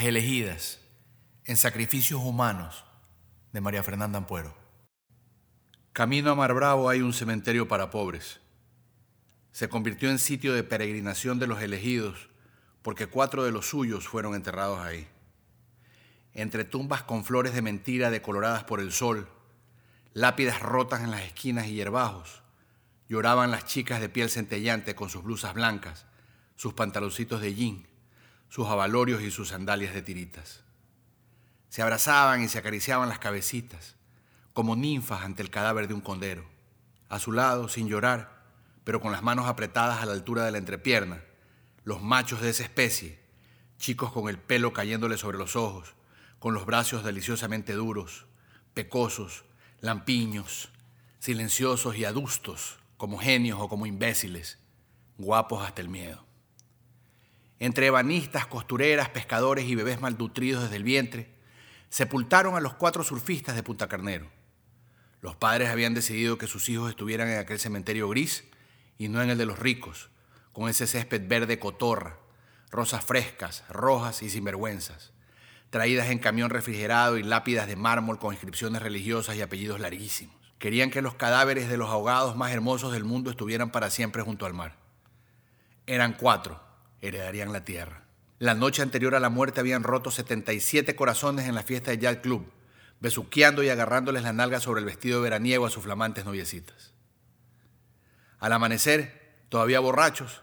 Elegidas en Sacrificios Humanos de María Fernanda Ampuero. Camino a Mar Bravo hay un cementerio para pobres. Se convirtió en sitio de peregrinación de los elegidos porque cuatro de los suyos fueron enterrados ahí. Entre tumbas con flores de mentira decoloradas por el sol, lápidas rotas en las esquinas y hierbajos, lloraban las chicas de piel centellante con sus blusas blancas, sus pantaloncitos de jean sus abalorios y sus sandalias de tiritas. Se abrazaban y se acariciaban las cabecitas, como ninfas ante el cadáver de un condero. A su lado, sin llorar, pero con las manos apretadas a la altura de la entrepierna, los machos de esa especie, chicos con el pelo cayéndole sobre los ojos, con los brazos deliciosamente duros, pecosos, lampiños, silenciosos y adustos, como genios o como imbéciles, guapos hasta el miedo entre ebanistas, costureras, pescadores y bebés malnutridos desde el vientre, sepultaron a los cuatro surfistas de Punta Carnero. Los padres habían decidido que sus hijos estuvieran en aquel cementerio gris y no en el de los ricos, con ese césped verde cotorra, rosas frescas, rojas y sinvergüenzas, traídas en camión refrigerado y lápidas de mármol con inscripciones religiosas y apellidos larguísimos. Querían que los cadáveres de los ahogados más hermosos del mundo estuvieran para siempre junto al mar. Eran cuatro, heredarían la tierra. La noche anterior a la muerte habían roto 77 corazones en la fiesta de Yacht Club, besuqueando y agarrándoles la nalga sobre el vestido veraniego a sus flamantes noviecitas. Al amanecer, todavía borrachos,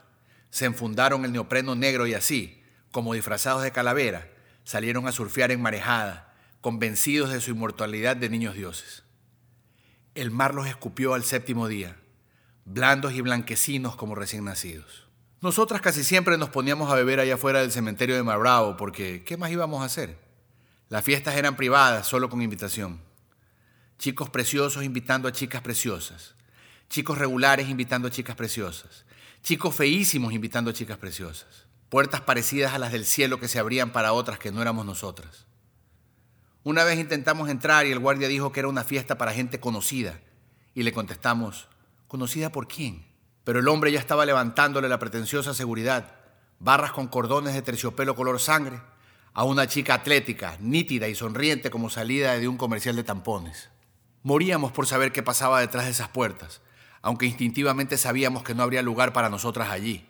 se enfundaron el neopreno negro y así, como disfrazados de calavera, salieron a surfear en marejada, convencidos de su inmortalidad de niños dioses. El mar los escupió al séptimo día, blandos y blanquecinos como recién nacidos. Nosotras casi siempre nos poníamos a beber allá afuera del cementerio de Mar Bravo, porque ¿qué más íbamos a hacer? Las fiestas eran privadas, solo con invitación. Chicos preciosos invitando a chicas preciosas. Chicos regulares invitando a chicas preciosas. Chicos feísimos invitando a chicas preciosas. Puertas parecidas a las del cielo que se abrían para otras que no éramos nosotras. Una vez intentamos entrar y el guardia dijo que era una fiesta para gente conocida. Y le contestamos, ¿conocida por quién? Pero el hombre ya estaba levantándole la pretenciosa seguridad, barras con cordones de terciopelo color sangre, a una chica atlética, nítida y sonriente como salida de un comercial de tampones. Moríamos por saber qué pasaba detrás de esas puertas, aunque instintivamente sabíamos que no habría lugar para nosotras allí,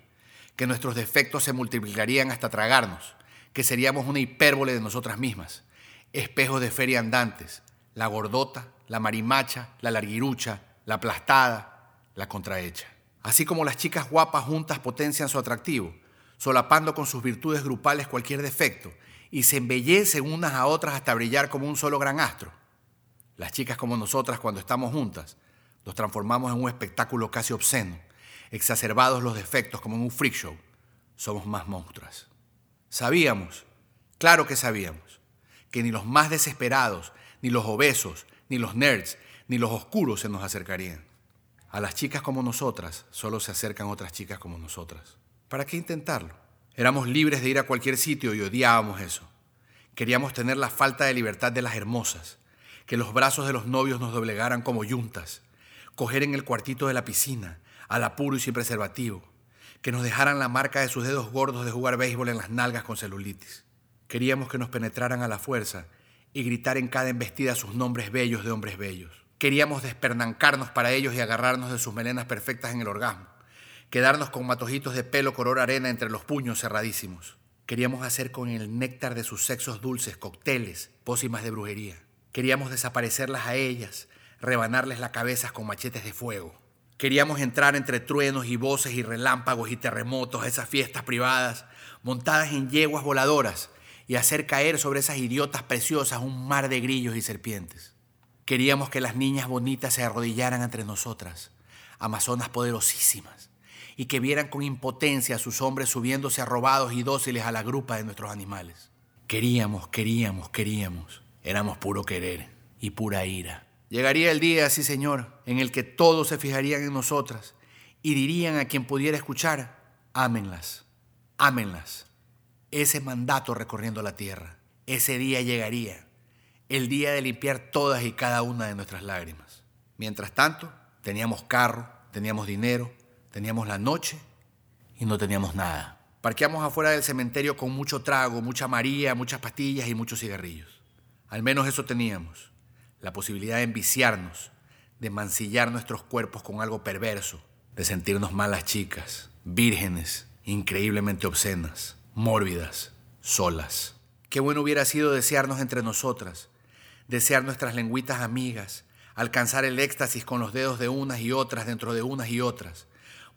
que nuestros defectos se multiplicarían hasta tragarnos, que seríamos una hipérbole de nosotras mismas, espejos de feria andantes, la gordota, la marimacha, la larguirucha, la aplastada, la contrahecha. Así como las chicas guapas juntas potencian su atractivo, solapando con sus virtudes grupales cualquier defecto, y se embellecen unas a otras hasta brillar como un solo gran astro. Las chicas como nosotras cuando estamos juntas, nos transformamos en un espectáculo casi obsceno, exacerbados los defectos como en un freak show. Somos más monstruas. Sabíamos, claro que sabíamos, que ni los más desesperados, ni los obesos, ni los nerds, ni los oscuros se nos acercarían. A las chicas como nosotras solo se acercan otras chicas como nosotras. ¿Para qué intentarlo? Éramos libres de ir a cualquier sitio y odiábamos eso. Queríamos tener la falta de libertad de las hermosas, que los brazos de los novios nos doblegaran como yuntas, coger en el cuartito de la piscina, al apuro y sin preservativo, que nos dejaran la marca de sus dedos gordos de jugar béisbol en las nalgas con celulitis. Queríamos que nos penetraran a la fuerza y gritar en cada embestida sus nombres bellos de hombres bellos. Queríamos despernancarnos para ellos y agarrarnos de sus melenas perfectas en el orgasmo. Quedarnos con matojitos de pelo color arena entre los puños cerradísimos. Queríamos hacer con el néctar de sus sexos dulces cócteles, pócimas de brujería. Queríamos desaparecerlas a ellas, rebanarles las cabezas con machetes de fuego. Queríamos entrar entre truenos y voces y relámpagos y terremotos a esas fiestas privadas, montadas en yeguas voladoras, y hacer caer sobre esas idiotas preciosas un mar de grillos y serpientes. Queríamos que las niñas bonitas se arrodillaran entre nosotras, amazonas poderosísimas, y que vieran con impotencia a sus hombres subiéndose arrobados y dóciles a la grupa de nuestros animales. Queríamos, queríamos, queríamos. Éramos puro querer y pura ira. Llegaría el día, sí señor, en el que todos se fijarían en nosotras y dirían a quien pudiera escuchar, ámenlas, ámenlas. Ese mandato recorriendo la tierra, ese día llegaría el día de limpiar todas y cada una de nuestras lágrimas. Mientras tanto, teníamos carro, teníamos dinero, teníamos la noche y no teníamos nada. Parqueamos afuera del cementerio con mucho trago, mucha María, muchas pastillas y muchos cigarrillos. Al menos eso teníamos, la posibilidad de enviciarnos, de mancillar nuestros cuerpos con algo perverso, de sentirnos malas chicas, vírgenes, increíblemente obscenas, mórbidas, solas. Qué bueno hubiera sido desearnos entre nosotras, desear nuestras lengüitas amigas, alcanzar el éxtasis con los dedos de unas y otras dentro de unas y otras,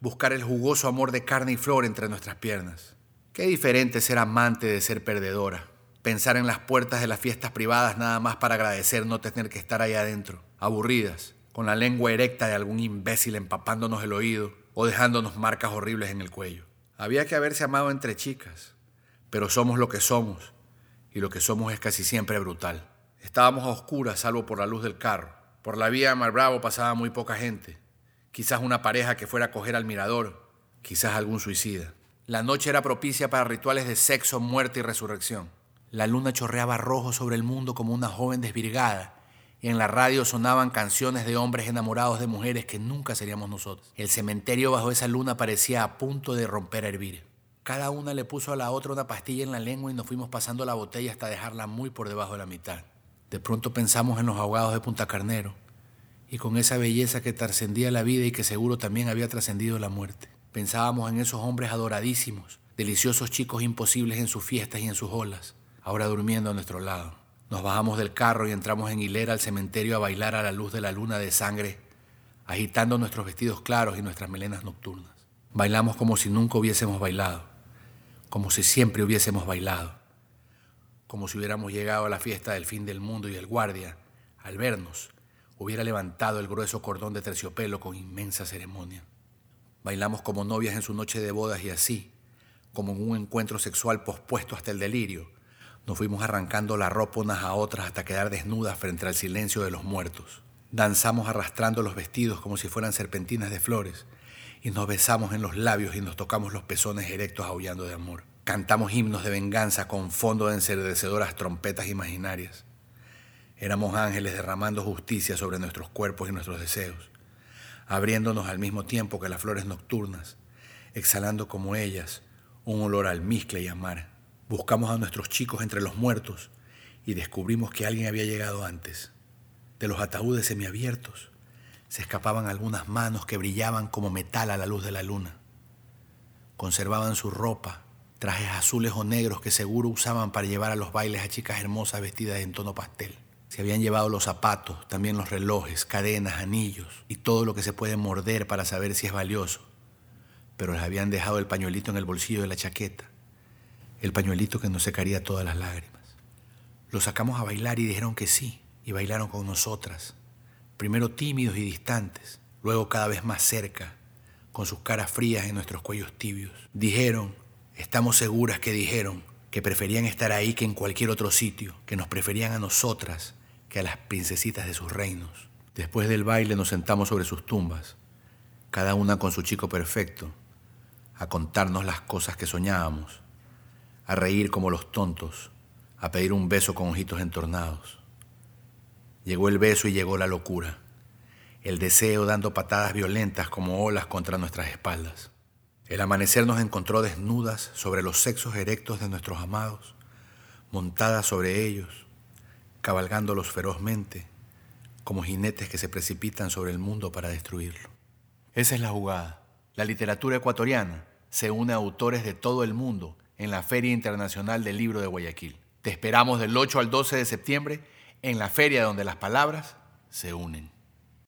buscar el jugoso amor de carne y flor entre nuestras piernas. Qué diferente ser amante de ser perdedora. Pensar en las puertas de las fiestas privadas nada más para agradecer no tener que estar ahí adentro, aburridas, con la lengua erecta de algún imbécil empapándonos el oído o dejándonos marcas horribles en el cuello. Había que haberse amado entre chicas, pero somos lo que somos, y lo que somos es casi siempre brutal. Estábamos a oscuras, salvo por la luz del carro. Por la vía de Mar Bravo pasaba muy poca gente quizás una pareja que fuera a coger al mirador, quizás algún suicida. La noche era propicia para rituales de sexo, muerte y resurrección. La luna chorreaba rojo sobre el mundo como una joven desvirgada, y en la radio sonaban canciones de hombres enamorados de mujeres que nunca seríamos nosotros. El cementerio bajo esa luna parecía a punto de romper a hervir. Cada una le puso a la otra una pastilla en la lengua y nos fuimos pasando la botella hasta dejarla muy por debajo de la mitad. De pronto pensamos en los ahogados de Punta Carnero, y con esa belleza que trascendía la vida y que seguro también había trascendido la muerte. Pensábamos en esos hombres adoradísimos, deliciosos chicos imposibles en sus fiestas y en sus olas, ahora durmiendo a nuestro lado. Nos bajamos del carro y entramos en hilera al cementerio a bailar a la luz de la luna de sangre, agitando nuestros vestidos claros y nuestras melenas nocturnas. Bailamos como si nunca hubiésemos bailado, como si siempre hubiésemos bailado, como si hubiéramos llegado a la fiesta del fin del mundo y el guardia, al vernos, hubiera levantado el grueso cordón de terciopelo con inmensa ceremonia. Bailamos como novias en su noche de bodas y así, como en un encuentro sexual pospuesto hasta el delirio, nos fuimos arrancando la ropa unas a otras hasta quedar desnudas frente al silencio de los muertos. Danzamos arrastrando los vestidos como si fueran serpentinas de flores y nos besamos en los labios y nos tocamos los pezones erectos aullando de amor. Cantamos himnos de venganza con fondo de enserdecedoras trompetas imaginarias. Éramos ángeles derramando justicia sobre nuestros cuerpos y nuestros deseos, abriéndonos al mismo tiempo que las flores nocturnas, exhalando como ellas un olor al almizcle y amar. Buscamos a nuestros chicos entre los muertos y descubrimos que alguien había llegado antes. De los ataúdes semiabiertos se escapaban algunas manos que brillaban como metal a la luz de la luna. Conservaban su ropa, trajes azules o negros que seguro usaban para llevar a los bailes a chicas hermosas vestidas en tono pastel. Se habían llevado los zapatos, también los relojes, cadenas, anillos y todo lo que se puede morder para saber si es valioso. Pero les habían dejado el pañuelito en el bolsillo de la chaqueta, el pañuelito que nos secaría todas las lágrimas. Los sacamos a bailar y dijeron que sí, y bailaron con nosotras, primero tímidos y distantes, luego cada vez más cerca, con sus caras frías en nuestros cuellos tibios. Dijeron, estamos seguras que dijeron, que preferían estar ahí que en cualquier otro sitio, que nos preferían a nosotras que a las princesitas de sus reinos. Después del baile nos sentamos sobre sus tumbas, cada una con su chico perfecto, a contarnos las cosas que soñábamos, a reír como los tontos, a pedir un beso con ojitos entornados. Llegó el beso y llegó la locura, el deseo dando patadas violentas como olas contra nuestras espaldas. El amanecer nos encontró desnudas sobre los sexos erectos de nuestros amados, montadas sobre ellos, cabalgándolos ferozmente, como jinetes que se precipitan sobre el mundo para destruirlo. Esa es la jugada. La literatura ecuatoriana se une a autores de todo el mundo en la Feria Internacional del Libro de Guayaquil. Te esperamos del 8 al 12 de septiembre en la feria donde las palabras se unen.